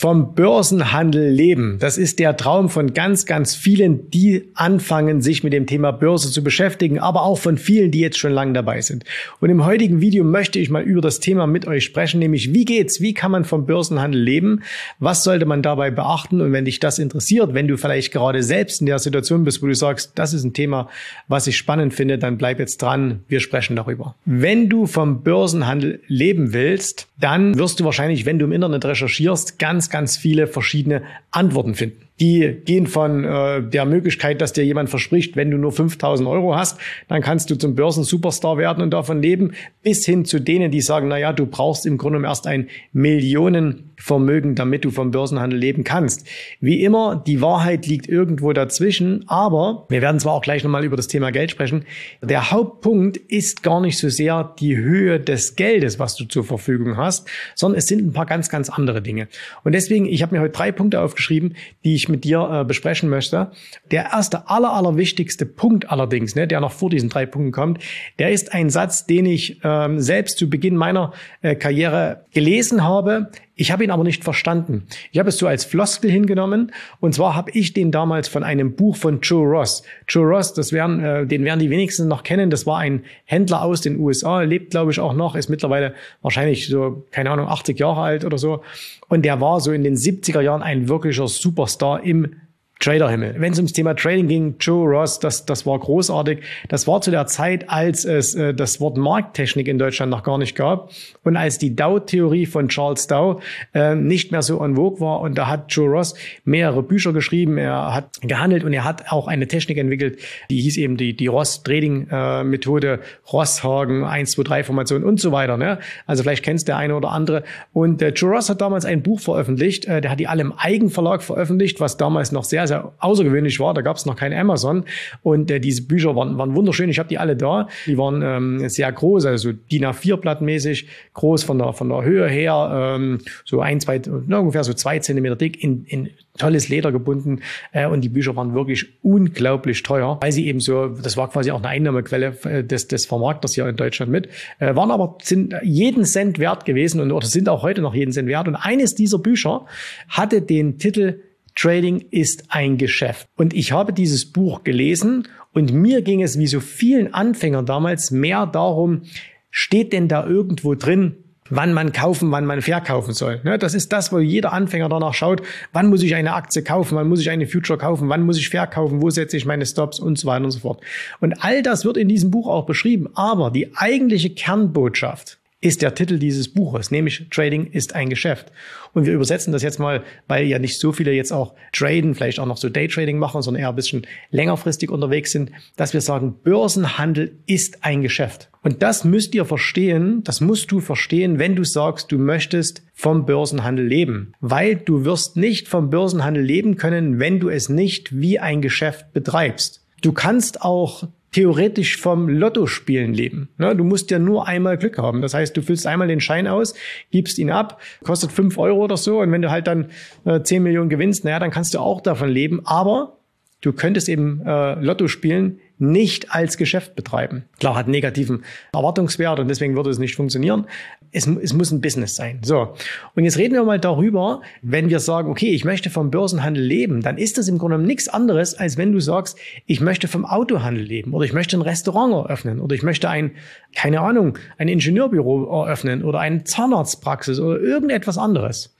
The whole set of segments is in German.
Vom Börsenhandel leben. Das ist der Traum von ganz, ganz vielen, die anfangen, sich mit dem Thema Börse zu beschäftigen, aber auch von vielen, die jetzt schon lange dabei sind. Und im heutigen Video möchte ich mal über das Thema mit euch sprechen, nämlich wie geht's? Wie kann man vom Börsenhandel leben? Was sollte man dabei beachten? Und wenn dich das interessiert, wenn du vielleicht gerade selbst in der Situation bist, wo du sagst, das ist ein Thema, was ich spannend finde, dann bleib jetzt dran. Wir sprechen darüber. Wenn du vom Börsenhandel leben willst, dann wirst du wahrscheinlich, wenn du im Internet recherchierst, ganz ganz, viele verschiedene Antworten finden. Die gehen von äh, der Möglichkeit, dass dir jemand verspricht, wenn du nur 5000 Euro hast, dann kannst du zum Börsensuperstar werden und davon leben, bis hin zu denen, die sagen, na ja, du brauchst im Grunde erst ein Millionenvermögen, damit du vom Börsenhandel leben kannst. Wie immer, die Wahrheit liegt irgendwo dazwischen, aber wir werden zwar auch gleich nochmal über das Thema Geld sprechen. Der Hauptpunkt ist gar nicht so sehr die Höhe des Geldes, was du zur Verfügung hast, sondern es sind ein paar ganz, ganz andere Dinge. Und deswegen, ich habe mir heute drei Punkte aufgeschrieben, die ich mit dir äh, besprechen möchte. Der erste, aller, aller wichtigste Punkt allerdings, ne, der noch vor diesen drei Punkten kommt, der ist ein Satz, den ich ähm, selbst zu Beginn meiner äh, Karriere gelesen habe. Ich habe ihn aber nicht verstanden. Ich habe es so als Floskel hingenommen. Und zwar habe ich den damals von einem Buch von Joe Ross. Joe Ross, das werden, äh, den werden die wenigsten noch kennen. Das war ein Händler aus den USA, lebt glaube ich auch noch, ist mittlerweile wahrscheinlich so, keine Ahnung, 80 Jahre alt oder so. Und der war so in den 70er Jahren ein wirklicher Superstar im Traderhimmel. Wenn es ums Thema Trading ging, Joe Ross, das, das war großartig. Das war zu der Zeit, als es äh, das Wort Markttechnik in Deutschland noch gar nicht gab und als die Dow-Theorie von Charles Dow äh, nicht mehr so en vogue war. Und da hat Joe Ross mehrere Bücher geschrieben, er hat gehandelt und er hat auch eine Technik entwickelt, die hieß eben die, die Ross-Trading-Methode, äh, Rosshagen, 1, 2, 3 Formation und so weiter. Ne? Also vielleicht kennst der eine oder andere. Und äh, Joe Ross hat damals ein Buch veröffentlicht, äh, der hat die alle im Eigenverlag veröffentlicht, was damals noch sehr, sehr außergewöhnlich war. Da gab es noch kein Amazon und äh, diese Bücher waren, waren wunderschön. Ich habe die alle da. Die waren ähm, sehr groß, also DIN A4 mäßig groß von der von der Höhe her, ähm, so ein, zwei, ungefähr so zwei Zentimeter dick in, in tolles Leder gebunden äh, und die Bücher waren wirklich unglaublich teuer, weil sie eben so, das war quasi auch eine Einnahmequelle äh, des, des Vermarkters hier in Deutschland mit, äh, waren aber sind jeden Cent wert gewesen und oder sind auch heute noch jeden Cent wert und eines dieser Bücher hatte den Titel Trading ist ein Geschäft. Und ich habe dieses Buch gelesen und mir ging es wie so vielen Anfängern damals mehr darum, steht denn da irgendwo drin, wann man kaufen, wann man verkaufen soll. Ne, das ist das, wo jeder Anfänger danach schaut, wann muss ich eine Aktie kaufen, wann muss ich eine Future kaufen, wann muss ich verkaufen, wo setze ich meine Stops und so weiter und so fort. Und all das wird in diesem Buch auch beschrieben. Aber die eigentliche Kernbotschaft, ist der Titel dieses Buches, nämlich Trading ist ein Geschäft. Und wir übersetzen das jetzt mal, weil ja nicht so viele jetzt auch traden, vielleicht auch noch so Daytrading machen, sondern eher ein bisschen längerfristig unterwegs sind, dass wir sagen, Börsenhandel ist ein Geschäft. Und das müsst ihr verstehen, das musst du verstehen, wenn du sagst, du möchtest vom Börsenhandel leben. Weil du wirst nicht vom Börsenhandel leben können, wenn du es nicht wie ein Geschäft betreibst. Du kannst auch theoretisch vom Lottospielen leben. Ne? Du musst ja nur einmal Glück haben. Das heißt, du füllst einmal den Schein aus, gibst ihn ab, kostet fünf Euro oder so. Und wenn du halt dann äh, 10 Millionen gewinnst, naja, dann kannst du auch davon leben. Aber du könntest eben äh, Lotto spielen nicht als Geschäft betreiben. Klar, hat negativen Erwartungswert und deswegen würde es nicht funktionieren. Es, es, muss ein Business sein. So. Und jetzt reden wir mal darüber, wenn wir sagen, okay, ich möchte vom Börsenhandel leben, dann ist das im Grunde nichts anderes, als wenn du sagst, ich möchte vom Autohandel leben oder ich möchte ein Restaurant eröffnen oder ich möchte ein, keine Ahnung, ein Ingenieurbüro eröffnen oder eine Zahnarztpraxis oder irgendetwas anderes.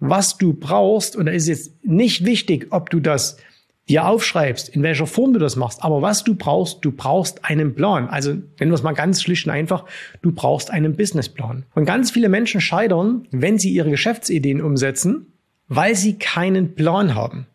Was du brauchst, und da ist jetzt nicht wichtig, ob du das dir aufschreibst, in welcher Form du das machst. Aber was du brauchst, du brauchst einen Plan. Also nennen wir es mal ganz schlicht und einfach, du brauchst einen Businessplan. Und ganz viele Menschen scheitern, wenn sie ihre Geschäftsideen umsetzen, weil sie keinen Plan haben.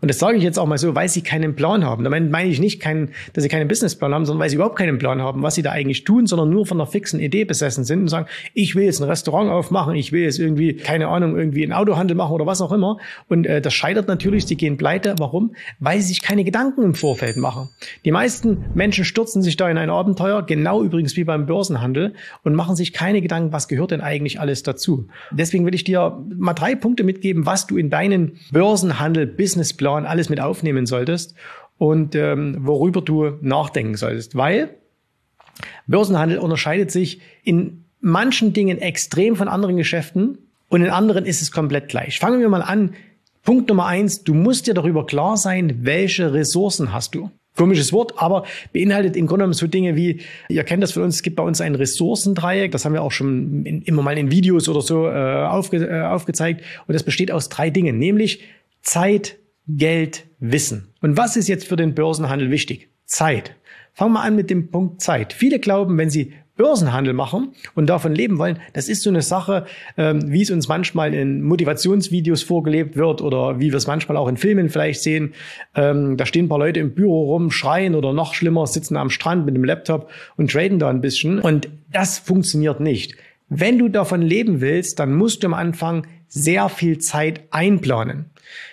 Und das sage ich jetzt auch mal so, weil sie keinen Plan haben. Damit meine ich nicht, keinen, dass sie keinen Businessplan haben, sondern weil sie überhaupt keinen Plan haben, was sie da eigentlich tun, sondern nur von einer fixen Idee besessen sind und sagen, ich will jetzt ein Restaurant aufmachen, ich will jetzt irgendwie, keine Ahnung, irgendwie einen Autohandel machen oder was auch immer. Und äh, das scheitert natürlich, sie gehen pleite. Warum? Weil sie sich keine Gedanken im Vorfeld machen. Die meisten Menschen stürzen sich da in ein Abenteuer, genau übrigens wie beim Börsenhandel, und machen sich keine Gedanken, was gehört denn eigentlich alles dazu. Deswegen will ich dir mal drei Punkte mitgeben, was du in deinen Börsenhandel, Plan alles mit aufnehmen solltest und ähm, worüber du nachdenken solltest. Weil Börsenhandel unterscheidet sich in manchen Dingen extrem von anderen Geschäften und in anderen ist es komplett gleich. Fangen wir mal an. Punkt Nummer eins, du musst dir darüber klar sein, welche Ressourcen hast du. Komisches Wort, aber beinhaltet im Grunde genommen so Dinge wie, ihr kennt das von uns, es gibt bei uns ein Ressourcendreieck, das haben wir auch schon in, immer mal in Videos oder so äh, aufge, äh, aufgezeigt. Und das besteht aus drei Dingen, nämlich Zeit, Geld, Wissen. Und was ist jetzt für den Börsenhandel wichtig? Zeit. Fangen wir an mit dem Punkt Zeit. Viele glauben, wenn sie Börsenhandel machen und davon leben wollen, das ist so eine Sache, ähm, wie es uns manchmal in Motivationsvideos vorgelebt wird oder wie wir es manchmal auch in Filmen vielleicht sehen. Ähm, da stehen ein paar Leute im Büro rum, schreien oder noch schlimmer, sitzen am Strand mit dem Laptop und traden da ein bisschen. Und das funktioniert nicht. Wenn du davon leben willst, dann musst du am Anfang sehr viel Zeit einplanen.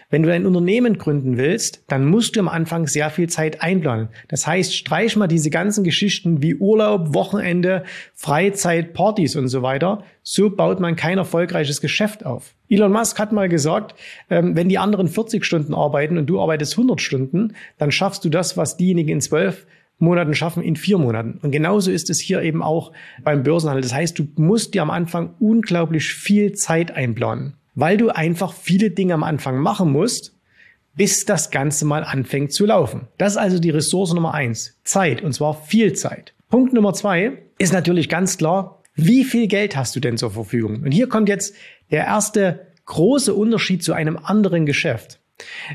Wenn du ein Unternehmen gründen willst, dann musst du am Anfang sehr viel Zeit einplanen. Das heißt, streich mal diese ganzen Geschichten wie Urlaub, Wochenende, Freizeit, Partys und so weiter. So baut man kein erfolgreiches Geschäft auf. Elon Musk hat mal gesagt, ähm, wenn die anderen 40 Stunden arbeiten und du arbeitest 100 Stunden, dann schaffst du das, was diejenigen in zwölf Monaten schaffen in vier Monaten. Und genauso ist es hier eben auch beim Börsenhandel. Das heißt, du musst dir am Anfang unglaublich viel Zeit einplanen weil du einfach viele Dinge am Anfang machen musst, bis das Ganze mal anfängt zu laufen. Das ist also die Ressource Nummer eins. Zeit. Und zwar viel Zeit. Punkt Nummer zwei ist natürlich ganz klar, wie viel Geld hast du denn zur Verfügung? Und hier kommt jetzt der erste große Unterschied zu einem anderen Geschäft.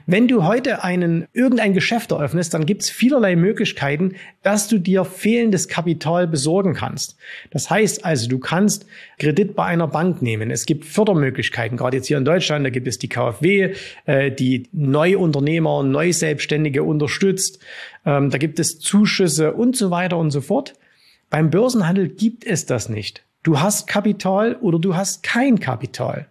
Wenn du heute einen, irgendein Geschäft eröffnest, dann gibt es vielerlei Möglichkeiten, dass du dir fehlendes Kapital besorgen kannst. Das heißt also, du kannst Kredit bei einer Bank nehmen. Es gibt Fördermöglichkeiten, gerade jetzt hier in Deutschland, da gibt es die KfW, äh, die Neuunternehmer, Neuselbstständige unterstützt. Ähm, da gibt es Zuschüsse und so weiter und so fort. Beim Börsenhandel gibt es das nicht. Du hast Kapital oder du hast kein Kapital.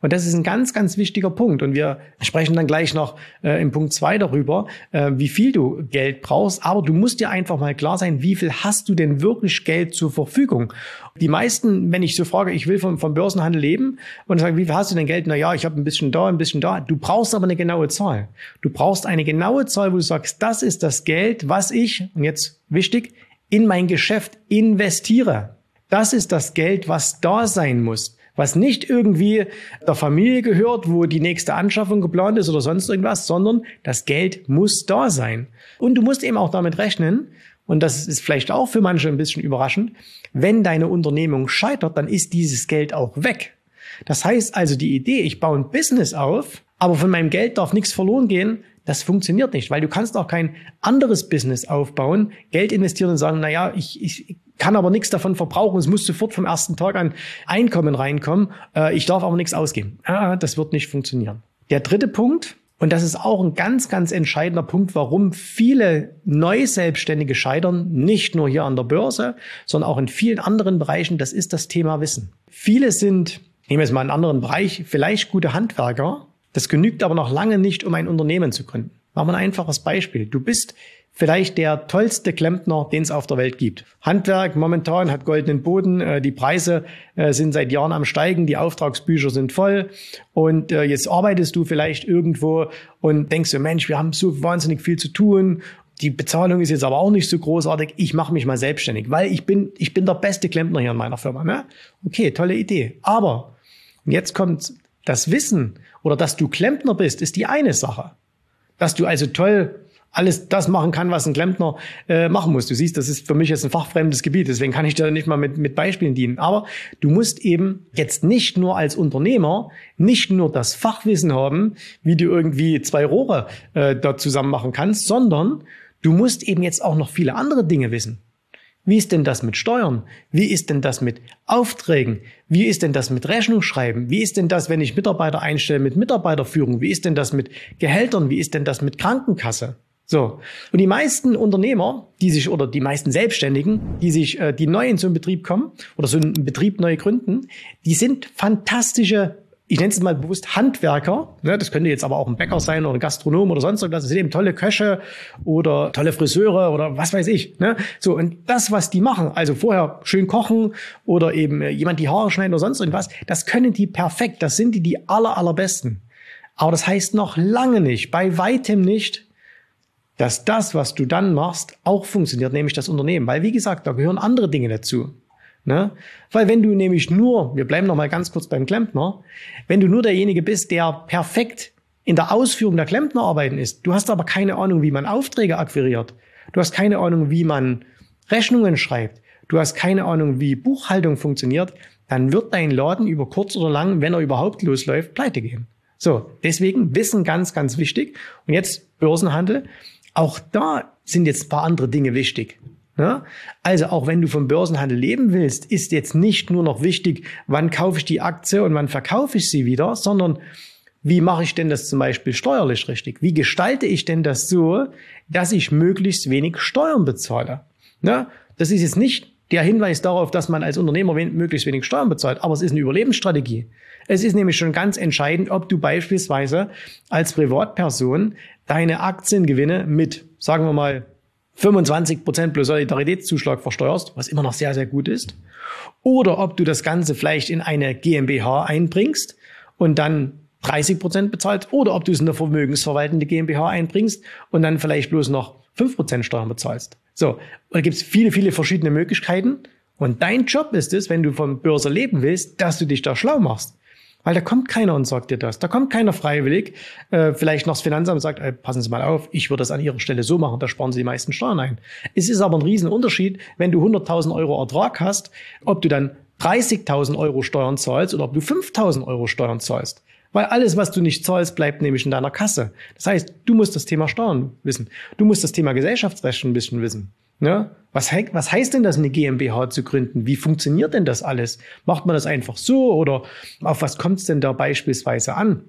Und das ist ein ganz, ganz wichtiger Punkt. Und wir sprechen dann gleich noch äh, im Punkt zwei darüber, äh, wie viel du Geld brauchst. Aber du musst dir einfach mal klar sein, wie viel hast du denn wirklich Geld zur Verfügung? Die meisten, wenn ich so frage, ich will vom, vom Börsenhandel leben und sage, wie viel hast du denn Geld? Na ja, ich habe ein bisschen da, ein bisschen da. Du brauchst aber eine genaue Zahl. Du brauchst eine genaue Zahl, wo du sagst, das ist das Geld, was ich, und jetzt wichtig, in mein Geschäft investiere. Das ist das Geld, was da sein muss was nicht irgendwie der Familie gehört, wo die nächste Anschaffung geplant ist oder sonst irgendwas, sondern das Geld muss da sein. Und du musst eben auch damit rechnen, und das ist vielleicht auch für manche ein bisschen überraschend, wenn deine Unternehmung scheitert, dann ist dieses Geld auch weg. Das heißt also, die Idee, ich baue ein Business auf, aber von meinem Geld darf nichts verloren gehen, das funktioniert nicht, weil du kannst auch kein anderes Business aufbauen, Geld investieren und sagen, na ja, ich, ich kann aber nichts davon verbrauchen. Es muss sofort vom ersten Tag an Einkommen reinkommen. Äh, ich darf aber nichts ausgeben. Ah, das wird nicht funktionieren. Der dritte Punkt, und das ist auch ein ganz, ganz entscheidender Punkt, warum viele Neuselbstständige scheitern, nicht nur hier an der Börse, sondern auch in vielen anderen Bereichen, das ist das Thema Wissen. Viele sind, nehmen wir es mal einen anderen Bereich, vielleicht gute Handwerker. Das genügt aber noch lange nicht, um ein Unternehmen zu gründen. Machen wir ein einfaches Beispiel. Du bist vielleicht der tollste Klempner, den es auf der Welt gibt. Handwerk momentan hat goldenen Boden, äh, die Preise äh, sind seit Jahren am steigen, die Auftragsbücher sind voll und äh, jetzt arbeitest du vielleicht irgendwo und denkst du, Mensch, wir haben so wahnsinnig viel zu tun die Bezahlung ist jetzt aber auch nicht so großartig, ich mache mich mal selbstständig, weil ich bin, ich bin der beste Klempner hier in meiner Firma. Ne? Okay, tolle Idee. Aber jetzt kommt das Wissen oder dass du Klempner bist, ist die eine Sache. Dass du also toll alles das machen kann, was ein Klempner äh, machen muss. Du siehst, das ist für mich jetzt ein fachfremdes Gebiet, deswegen kann ich da nicht mal mit, mit Beispielen dienen. Aber du musst eben jetzt nicht nur als Unternehmer nicht nur das Fachwissen haben, wie du irgendwie zwei Rohre äh, da zusammen machen kannst, sondern du musst eben jetzt auch noch viele andere Dinge wissen. Wie ist denn das mit Steuern? Wie ist denn das mit Aufträgen? Wie ist denn das mit Rechnungsschreiben? Wie ist denn das, wenn ich Mitarbeiter einstelle mit Mitarbeiterführung? Wie ist denn das mit Gehältern? Wie ist denn das mit Krankenkasse? So. Und die meisten Unternehmer, die sich, oder die meisten Selbstständigen, die sich, äh, die neu in so einen Betrieb kommen, oder so einen Betrieb neu gründen, die sind fantastische ich nenne es mal bewusst Handwerker. Ne, das könnte jetzt aber auch ein Bäcker sein oder ein Gastronom oder sonst irgendwas. Das sind eben tolle Köche oder tolle Friseure oder was weiß ich. Ne? So, und das, was die machen, also vorher schön kochen oder eben äh, jemand die Haare schneiden oder sonst irgendwas, das können die perfekt. Das sind die die aller, allerbesten. Aber das heißt noch lange nicht, bei weitem nicht, dass das, was du dann machst, auch funktioniert, nämlich das Unternehmen. Weil, wie gesagt, da gehören andere Dinge dazu. Ne? Weil wenn du nämlich nur, wir bleiben noch mal ganz kurz beim Klempner, wenn du nur derjenige bist, der perfekt in der Ausführung der Klempnerarbeiten ist, du hast aber keine Ahnung, wie man Aufträge akquiriert, du hast keine Ahnung, wie man Rechnungen schreibt, du hast keine Ahnung, wie Buchhaltung funktioniert, dann wird dein Laden über kurz oder lang, wenn er überhaupt losläuft, pleite gehen. So, deswegen Wissen ganz, ganz wichtig. Und jetzt Börsenhandel. Auch da sind jetzt ein paar andere Dinge wichtig. Ja? Also auch wenn du vom Börsenhandel leben willst, ist jetzt nicht nur noch wichtig, wann kaufe ich die Aktie und wann verkaufe ich sie wieder, sondern wie mache ich denn das zum Beispiel steuerlich richtig? Wie gestalte ich denn das so, dass ich möglichst wenig Steuern bezahle? Ja? Das ist jetzt nicht der Hinweis darauf, dass man als Unternehmer möglichst wenig Steuern bezahlt, aber es ist eine Überlebensstrategie. Es ist nämlich schon ganz entscheidend, ob du beispielsweise als Privatperson deine Aktiengewinne mit, sagen wir mal, 25 Prozent plus Solidaritätszuschlag versteuerst, was immer noch sehr, sehr gut ist. Oder ob du das Ganze vielleicht in eine GmbH einbringst und dann 30 Prozent bezahlt oder ob du es in eine vermögensverwaltende GmbH einbringst und dann vielleicht bloß noch 5 Prozent Steuern bezahlst. So, da gibt es viele, viele verschiedene Möglichkeiten. Und dein Job ist es, wenn du vom Börse leben willst, dass du dich da schlau machst. Weil da kommt keiner und sagt dir das. Da kommt keiner freiwillig. Äh, vielleicht noch das Finanzamt und sagt, ey, passen Sie mal auf, ich würde das an Ihrer Stelle so machen, da sparen Sie die meisten Steuern ein. Es ist aber ein Riesenunterschied, wenn du 100.000 Euro Ertrag hast, ob du dann 30.000 Euro Steuern zahlst oder ob du 5.000 Euro Steuern zahlst. Weil alles, was du nicht zahlst, bleibt nämlich in deiner Kasse. Das heißt, du musst das Thema Steuern wissen. Du musst das Thema Gesellschaftsrecht ein bisschen wissen. Ne? Was, was heißt denn das, eine GmbH zu gründen? Wie funktioniert denn das alles? Macht man das einfach so oder auf was kommt es denn da beispielsweise an?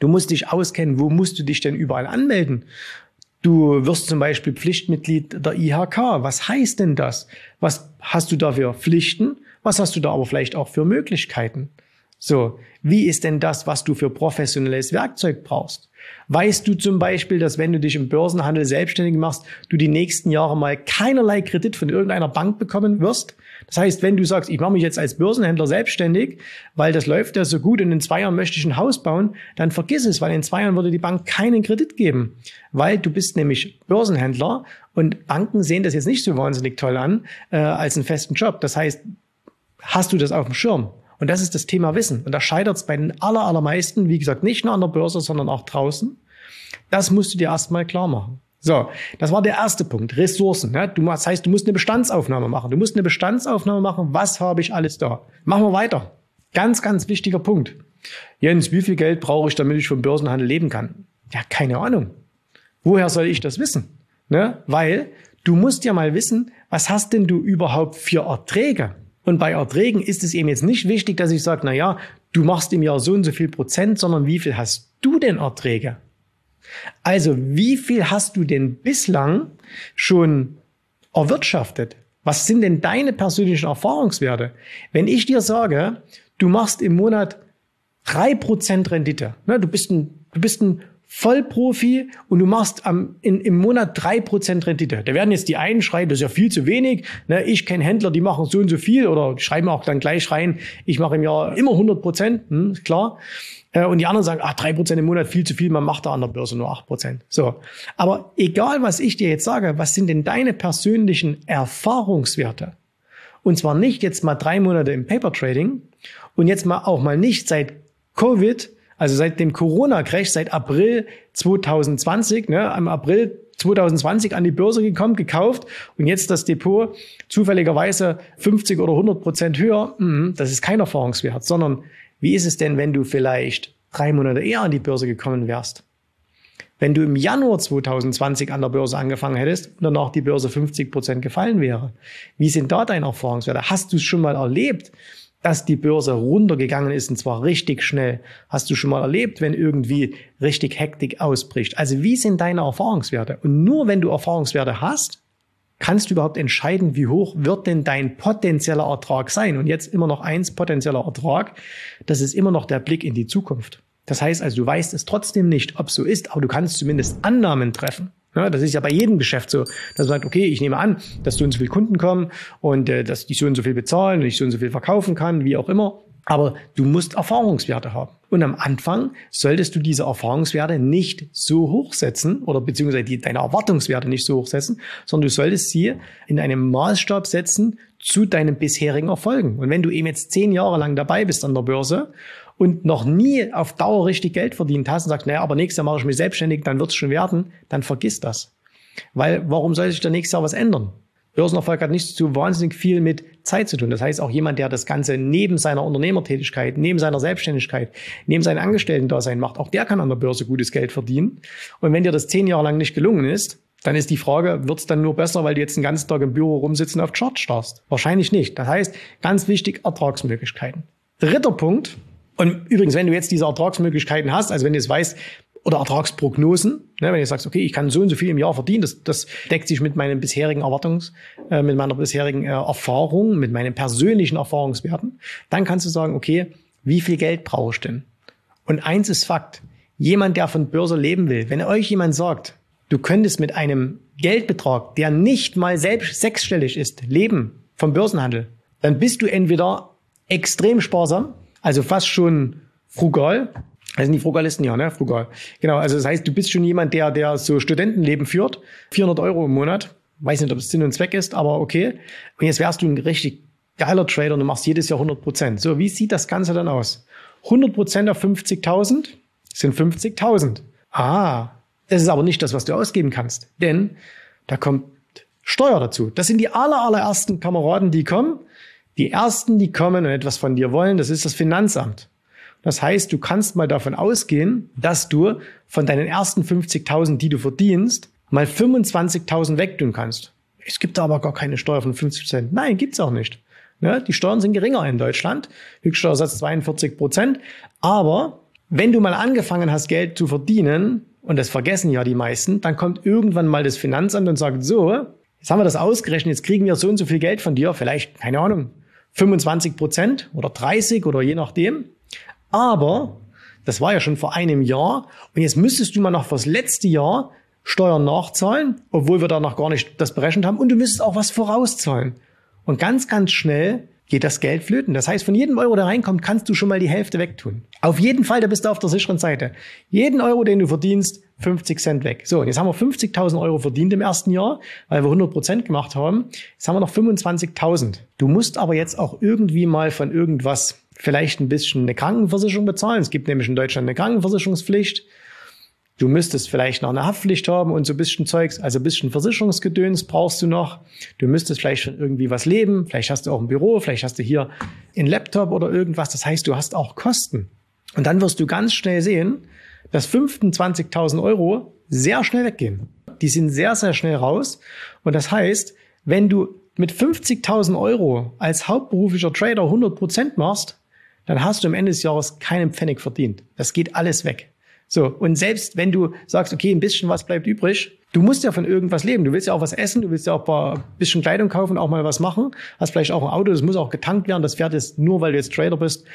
Du musst dich auskennen, wo musst du dich denn überall anmelden? Du wirst zum Beispiel Pflichtmitglied der IHK. Was heißt denn das? Was hast du da für Pflichten? Was hast du da aber vielleicht auch für Möglichkeiten? So, wie ist denn das, was du für professionelles Werkzeug brauchst? Weißt du zum Beispiel, dass wenn du dich im Börsenhandel selbstständig machst, du die nächsten Jahre mal keinerlei Kredit von irgendeiner Bank bekommen wirst? Das heißt, wenn du sagst, ich mache mich jetzt als Börsenhändler selbstständig, weil das läuft ja so gut und in zwei Jahren möchte ich ein Haus bauen, dann vergiss es, weil in zwei Jahren würde die Bank keinen Kredit geben. Weil du bist nämlich Börsenhändler und Banken sehen das jetzt nicht so wahnsinnig toll an äh, als einen festen Job. Das heißt, hast du das auf dem Schirm? Und das ist das Thema Wissen. Und da scheitert es bei den aller, allermeisten, wie gesagt, nicht nur an der Börse, sondern auch draußen. Das musst du dir erstmal klar machen. So, das war der erste Punkt. Ressourcen. Ja, du, das heißt, du musst eine Bestandsaufnahme machen. Du musst eine Bestandsaufnahme machen. Was habe ich alles da? Machen wir weiter. Ganz, ganz wichtiger Punkt. Jens, wie viel Geld brauche ich, damit ich vom Börsenhandel leben kann? Ja, keine Ahnung. Woher soll ich das wissen? Ne? Weil du musst ja mal wissen, was hast denn du überhaupt für Erträge? Und bei Erträgen ist es eben jetzt nicht wichtig, dass ich sage, na ja, du machst im Jahr so und so viel Prozent, sondern wie viel hast du denn Erträge? Also wie viel hast du denn bislang schon erwirtschaftet? Was sind denn deine persönlichen Erfahrungswerte? Wenn ich dir sage, du machst im Monat drei Prozent Rendite, ne, du bist ein, du bist ein Vollprofi und du machst am, in, im Monat drei Prozent Rendite. Da werden jetzt die einen schreien, das ist ja viel zu wenig. Ne, ich kenne Händler, die machen so und so viel oder schreiben auch dann gleich rein, ich mache im Jahr immer 100 Prozent, hm, klar. Äh, und die anderen sagen, ach, drei Prozent im Monat viel zu viel, man macht da an der Börse nur acht Prozent. So. Aber egal, was ich dir jetzt sage, was sind denn deine persönlichen Erfahrungswerte? Und zwar nicht jetzt mal drei Monate im Paper Trading und jetzt mal auch mal nicht seit Covid, also seit dem Corona-Crash, seit April 2020, ne, am April 2020 an die Börse gekommen, gekauft und jetzt das Depot zufälligerweise 50 oder 100 Prozent höher. Mhm, das ist kein Erfahrungswert, sondern wie ist es denn, wenn du vielleicht drei Monate eher an die Börse gekommen wärst? Wenn du im Januar 2020 an der Börse angefangen hättest und danach die Börse 50 Prozent gefallen wäre, wie sind da deine Erfahrungswerte? Hast du es schon mal erlebt, dass die Börse runtergegangen ist und zwar richtig schnell. Hast du schon mal erlebt, wenn irgendwie richtig Hektik ausbricht? Also wie sind deine Erfahrungswerte? Und nur wenn du Erfahrungswerte hast, kannst du überhaupt entscheiden, wie hoch wird denn dein potenzieller Ertrag sein? Und jetzt immer noch eins, potenzieller Ertrag, das ist immer noch der Blick in die Zukunft. Das heißt also, du weißt es trotzdem nicht, ob es so ist, aber du kannst zumindest Annahmen treffen. Ja, das ist ja bei jedem Geschäft so, dass man sagt, okay, ich nehme an, dass so und so viele Kunden kommen und äh, dass die so und so viel bezahlen und ich so und so viel verkaufen kann, wie auch immer. Aber du musst Erfahrungswerte haben. Und am Anfang solltest du diese Erfahrungswerte nicht so hochsetzen oder beziehungsweise die, deine Erwartungswerte nicht so hochsetzen, sondern du solltest sie in einem Maßstab setzen zu deinen bisherigen Erfolgen. Und wenn du eben jetzt zehn Jahre lang dabei bist an der Börse und noch nie auf Dauer richtig Geld verdient hast und sagst, naja, aber nächstes Jahr mache ich mich selbstständig, dann wird es schon werden, dann vergiss das. Weil warum soll sich da nächstes Jahr was ändern? Börsenerfolg hat nicht so wahnsinnig viel mit Zeit zu tun. Das heißt, auch jemand, der das Ganze neben seiner Unternehmertätigkeit, neben seiner Selbstständigkeit, neben seinem Angestellten-Dasein macht, auch der kann an der Börse gutes Geld verdienen. Und wenn dir das zehn Jahre lang nicht gelungen ist, dann ist die Frage, wird es dann nur besser, weil du jetzt den ganzen Tag im Büro rumsitzen auf Chart starrst? Wahrscheinlich nicht. Das heißt, ganz wichtig, Ertragsmöglichkeiten. Dritter Punkt, und übrigens, wenn du jetzt diese Ertragsmöglichkeiten hast, also wenn du jetzt weißt, oder Ertragsprognosen, ne, wenn du sagst, okay, ich kann so und so viel im Jahr verdienen, das, das deckt sich mit meinen bisherigen Erwartungs, äh, mit meiner bisherigen äh, Erfahrung, mit meinen persönlichen Erfahrungswerten, dann kannst du sagen, okay, wie viel Geld brauche ich denn? Und eins ist Fakt, jemand, der von Börse leben will, wenn euch jemand sagt, du könntest mit einem Geldbetrag, der nicht mal selbst sechsstellig ist, leben vom Börsenhandel, dann bist du entweder extrem sparsam, also fast schon frugal. Also die Frugalisten, ja, ne? Frugal. Genau, also das heißt, du bist schon jemand, der, der so Studentenleben führt. 400 Euro im Monat. Weiß nicht, ob es Sinn und Zweck ist, aber okay. Und jetzt wärst du ein richtig geiler Trader und du machst jedes Jahr 100 Prozent. So, wie sieht das Ganze dann aus? 100 Prozent auf 50.000 sind 50.000. Ah, das ist aber nicht das, was du ausgeben kannst. Denn da kommt Steuer dazu. Das sind die aller, allerersten Kameraden, die kommen. Die ersten, die kommen und etwas von dir wollen, das ist das Finanzamt. Das heißt, du kannst mal davon ausgehen, dass du von deinen ersten 50.000, die du verdienst, mal 25.000 wegtun kannst. Es gibt aber gar keine Steuer von 50 Prozent. Nein, gibt's auch nicht. Ja, die Steuern sind geringer in Deutschland. Höchststeuersatz 42 Prozent. Aber wenn du mal angefangen hast, Geld zu verdienen, und das vergessen ja die meisten, dann kommt irgendwann mal das Finanzamt und sagt, so, jetzt haben wir das ausgerechnet, jetzt kriegen wir so und so viel Geld von dir, vielleicht, keine Ahnung, 25 Prozent oder 30 oder je nachdem. Aber das war ja schon vor einem Jahr und jetzt müsstest du mal noch fürs letzte Jahr Steuern nachzahlen, obwohl wir da noch gar nicht das berechnet haben und du müsstest auch was vorauszahlen. Und ganz, ganz schnell geht das Geld flöten. Das heißt, von jedem Euro, der reinkommt, kannst du schon mal die Hälfte wegtun. Auf jeden Fall, da bist du auf der sicheren Seite. Jeden Euro, den du verdienst, 50 Cent weg. So, jetzt haben wir 50.000 Euro verdient im ersten Jahr, weil wir 100 Prozent gemacht haben. Jetzt haben wir noch 25.000. Du musst aber jetzt auch irgendwie mal von irgendwas vielleicht ein bisschen eine Krankenversicherung bezahlen. Es gibt nämlich in Deutschland eine Krankenversicherungspflicht. Du müsstest vielleicht noch eine Haftpflicht haben und so ein bisschen Zeugs, also ein bisschen Versicherungsgedöns brauchst du noch. Du müsstest vielleicht schon irgendwie was leben. Vielleicht hast du auch ein Büro, vielleicht hast du hier einen Laptop oder irgendwas. Das heißt, du hast auch Kosten. Und dann wirst du ganz schnell sehen, dass 25.000 Euro sehr schnell weggehen. Die sind sehr, sehr schnell raus. Und das heißt, wenn du mit 50.000 Euro als hauptberuflicher Trader 100 Prozent machst, dann hast du am Ende des Jahres keinen Pfennig verdient. Das geht alles weg. So, und selbst wenn du sagst, okay, ein bisschen was bleibt übrig, du musst ja von irgendwas leben. Du willst ja auch was essen, du willst ja auch ein bisschen Kleidung kaufen, auch mal was machen. Hast vielleicht auch ein Auto, das muss auch getankt werden. Das fährt jetzt nur, weil du jetzt Trader bist,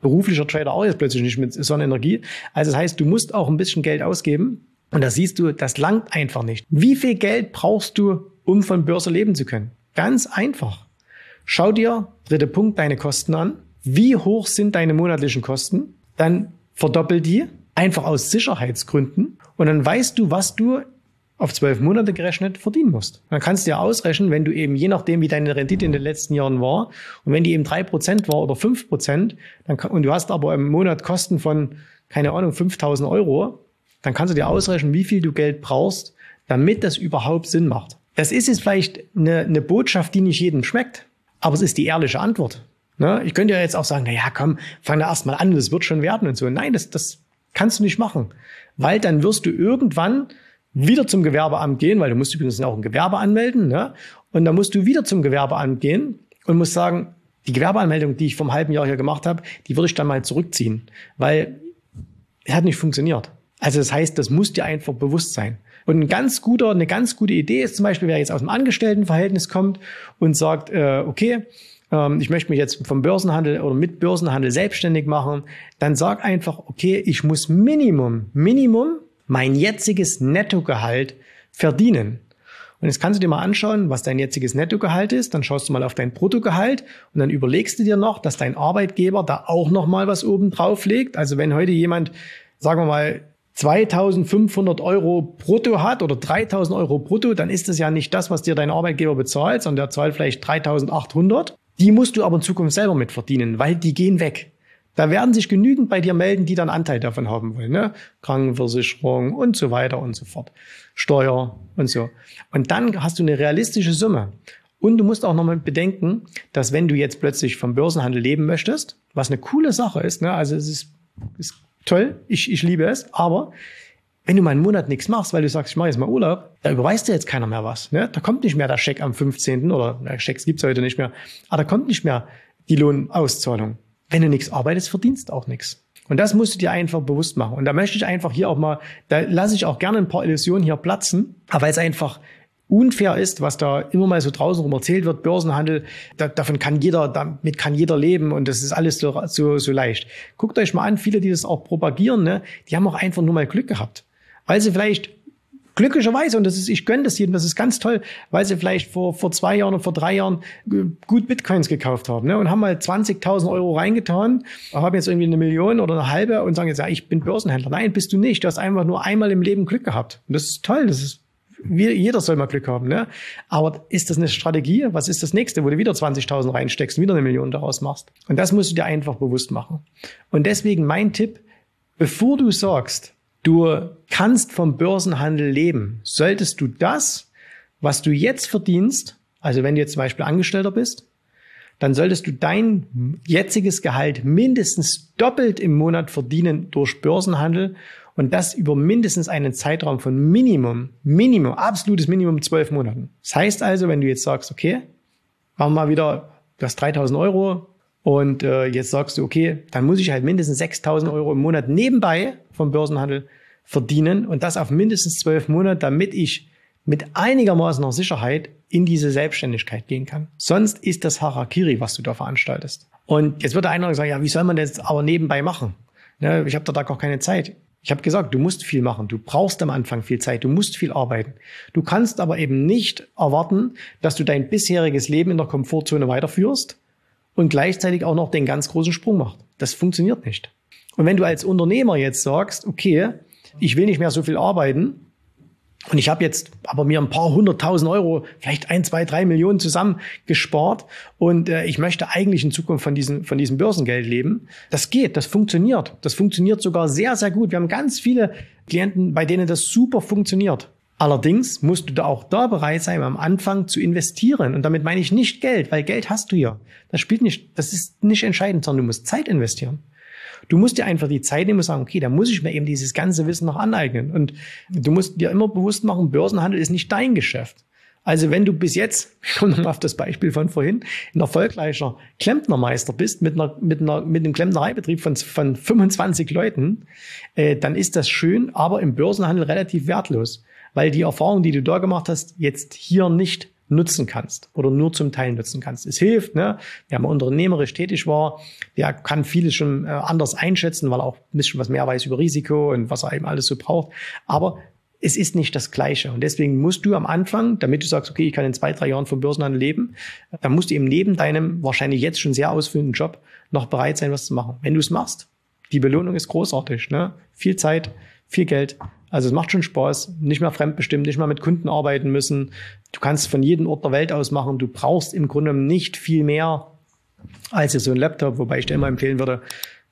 beruflicher Trader auch jetzt plötzlich nicht mit Sonnenenergie. Also das heißt, du musst auch ein bisschen Geld ausgeben. Und da siehst du, das langt einfach nicht. Wie viel Geld brauchst du, um von Börse leben zu können? Ganz einfach. Schau dir, dritter Punkt, deine Kosten an. Wie hoch sind deine monatlichen Kosten? Dann verdoppel die einfach aus Sicherheitsgründen und dann weißt du, was du auf zwölf Monate gerechnet verdienen musst. Dann kannst du ja ausrechnen, wenn du eben, je nachdem, wie deine Rendite in den letzten Jahren war, und wenn die eben drei Prozent war oder fünf Prozent, und du hast aber im Monat Kosten von, keine Ahnung, 5000 Euro, dann kannst du dir ausrechnen, wie viel du Geld brauchst, damit das überhaupt Sinn macht. Das ist jetzt vielleicht eine, eine Botschaft, die nicht jedem schmeckt, aber es ist die ehrliche Antwort. Ne? Ich könnte ja jetzt auch sagen, na ja, komm, fang da erst mal an, das wird schon werden und so. Nein, das, das kannst du nicht machen, weil dann wirst du irgendwann wieder zum Gewerbeamt gehen, weil du musst übrigens auch ein Gewerbe anmelden, ne? Und dann musst du wieder zum Gewerbeamt gehen und musst sagen, die Gewerbeanmeldung, die ich vom halben Jahr hier gemacht habe, die würde ich dann mal zurückziehen, weil es hat nicht funktioniert. Also das heißt, das muss dir einfach bewusst sein. Und ein ganz guter, eine ganz gute Idee ist zum Beispiel, wer jetzt aus dem Angestelltenverhältnis kommt und sagt, äh, okay, ähm, ich möchte mich jetzt vom Börsenhandel oder mit Börsenhandel selbstständig machen, dann sag einfach, okay, ich muss Minimum, Minimum mein jetziges Nettogehalt verdienen. Und jetzt kannst du dir mal anschauen, was dein jetziges Nettogehalt ist. Dann schaust du mal auf dein Bruttogehalt und dann überlegst du dir noch, dass dein Arbeitgeber da auch noch mal was oben drauf legt. Also wenn heute jemand, sagen wir mal, 2500 Euro brutto hat oder 3000 Euro brutto, dann ist das ja nicht das, was dir dein Arbeitgeber bezahlt, sondern der zahlt vielleicht 3800. Die musst du aber in Zukunft selber mitverdienen, weil die gehen weg. Da werden sich genügend bei dir melden, die dann Anteil davon haben wollen. Ne? Krankenversicherung und so weiter und so fort. Steuer und so. Und dann hast du eine realistische Summe. Und du musst auch nochmal bedenken, dass wenn du jetzt plötzlich vom Börsenhandel leben möchtest, was eine coole Sache ist, ne? also es ist, ist toll, ich, ich liebe es, aber wenn du mal einen Monat nichts machst, weil du sagst, ich mache jetzt mal Urlaub, da überweist dir jetzt keiner mehr was. Ne? Da kommt nicht mehr der Scheck am 15. oder na, Schecks gibt's heute nicht mehr, aber da kommt nicht mehr die Lohnauszahlung. Wenn du nichts arbeitest, verdienst auch nichts. Und das musst du dir einfach bewusst machen. Und da möchte ich einfach hier auch mal, da lasse ich auch gerne ein paar Illusionen hier platzen, aber weil es einfach unfair ist, was da immer mal so draußen rum erzählt wird, Börsenhandel, da, davon kann jeder, damit kann jeder leben und das ist alles so, so, so leicht. Guckt euch mal an, viele, die das auch propagieren, ne, die haben auch einfach nur mal Glück gehabt weil sie vielleicht glücklicherweise, und das ist, ich gönne das jedem, das ist ganz toll, weil sie vielleicht vor, vor zwei Jahren oder vor drei Jahren gut Bitcoins gekauft haben ne, und haben mal 20.000 Euro reingetan, haben jetzt irgendwie eine Million oder eine halbe und sagen jetzt, ja, ich bin Börsenhändler. Nein, bist du nicht. Du hast einfach nur einmal im Leben Glück gehabt. Und das ist toll, das ist jeder soll mal Glück haben, ne? Aber ist das eine Strategie? Was ist das nächste, wo du wieder 20.000 reinsteckst und wieder eine Million daraus machst? Und das musst du dir einfach bewusst machen. Und deswegen mein Tipp, bevor du sagst, Du kannst vom Börsenhandel leben. Solltest du das, was du jetzt verdienst, also wenn du jetzt zum Beispiel Angestellter bist, dann solltest du dein jetziges Gehalt mindestens doppelt im Monat verdienen durch Börsenhandel und das über mindestens einen Zeitraum von Minimum, Minimum, absolutes Minimum zwölf Monaten. Das heißt also, wenn du jetzt sagst, okay, machen wir mal wieder, du hast 3000 Euro und äh, jetzt sagst du, okay, dann muss ich halt mindestens 6000 Euro im Monat nebenbei vom Börsenhandel verdienen und das auf mindestens zwölf Monate, damit ich mit einigermaßen noch Sicherheit in diese Selbstständigkeit gehen kann. Sonst ist das Harakiri, was du da veranstaltest. Und jetzt wird der eine sagen, ja, wie soll man das aber nebenbei machen? Ne, ich habe da gar keine Zeit. Ich habe gesagt, du musst viel machen. Du brauchst am Anfang viel Zeit. Du musst viel arbeiten. Du kannst aber eben nicht erwarten, dass du dein bisheriges Leben in der Komfortzone weiterführst und gleichzeitig auch noch den ganz großen Sprung machst. Das funktioniert nicht. Und wenn du als Unternehmer jetzt sagst, okay, ich will nicht mehr so viel arbeiten, und ich habe jetzt aber mir ein paar hunderttausend Euro, vielleicht ein, zwei, drei Millionen zusammen gespart und äh, ich möchte eigentlich in Zukunft von diesem, von diesem Börsengeld leben. Das geht, das funktioniert. Das funktioniert sogar sehr, sehr gut. Wir haben ganz viele Klienten, bei denen das super funktioniert. Allerdings musst du da auch da bereit sein, am Anfang zu investieren. Und damit meine ich nicht Geld, weil Geld hast du ja. Das spielt nicht, das ist nicht entscheidend, sondern du musst Zeit investieren. Du musst dir einfach die Zeit nehmen und sagen, okay, da muss ich mir eben dieses ganze Wissen noch aneignen. Und du musst dir immer bewusst machen, Börsenhandel ist nicht dein Geschäft. Also wenn du bis jetzt, ich komme nochmal auf das Beispiel von vorhin, ein erfolgreicher Klempnermeister bist mit, einer, mit, einer, mit einem Klempnereibetrieb von, von 25 Leuten, äh, dann ist das schön, aber im Börsenhandel relativ wertlos, weil die Erfahrung, die du da gemacht hast, jetzt hier nicht nutzen kannst oder nur zum Teil nutzen kannst. Es hilft, ne? Wer mal unternehmerisch tätig war, der kann vieles schon äh, anders einschätzen, weil er auch ein bisschen was mehr weiß über Risiko und was er eben alles so braucht. Aber es ist nicht das Gleiche. Und deswegen musst du am Anfang, damit du sagst, okay, ich kann in zwei, drei Jahren vom Börsenhandel leben, dann musst du eben neben deinem wahrscheinlich jetzt schon sehr ausfüllenden Job noch bereit sein, was zu machen. Wenn du es machst, die Belohnung ist großartig. Ne? Viel Zeit, viel Geld. Also es macht schon Spaß, nicht mehr fremdbestimmt, nicht mehr mit Kunden arbeiten müssen. Du kannst von jedem Ort der Welt aus machen. Du brauchst im Grunde nicht viel mehr als so ein Laptop, wobei ich dir immer empfehlen würde,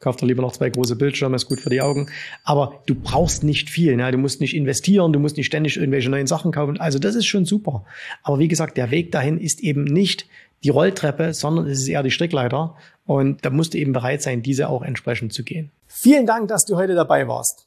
kauf dir lieber noch zwei große Bildschirme, ist gut für die Augen. Aber du brauchst nicht viel. Ne? Du musst nicht investieren, du musst nicht ständig irgendwelche neuen Sachen kaufen. Also das ist schon super. Aber wie gesagt, der Weg dahin ist eben nicht die Rolltreppe, sondern es ist eher die Strickleiter. Und da musst du eben bereit sein, diese auch entsprechend zu gehen. Vielen Dank, dass du heute dabei warst.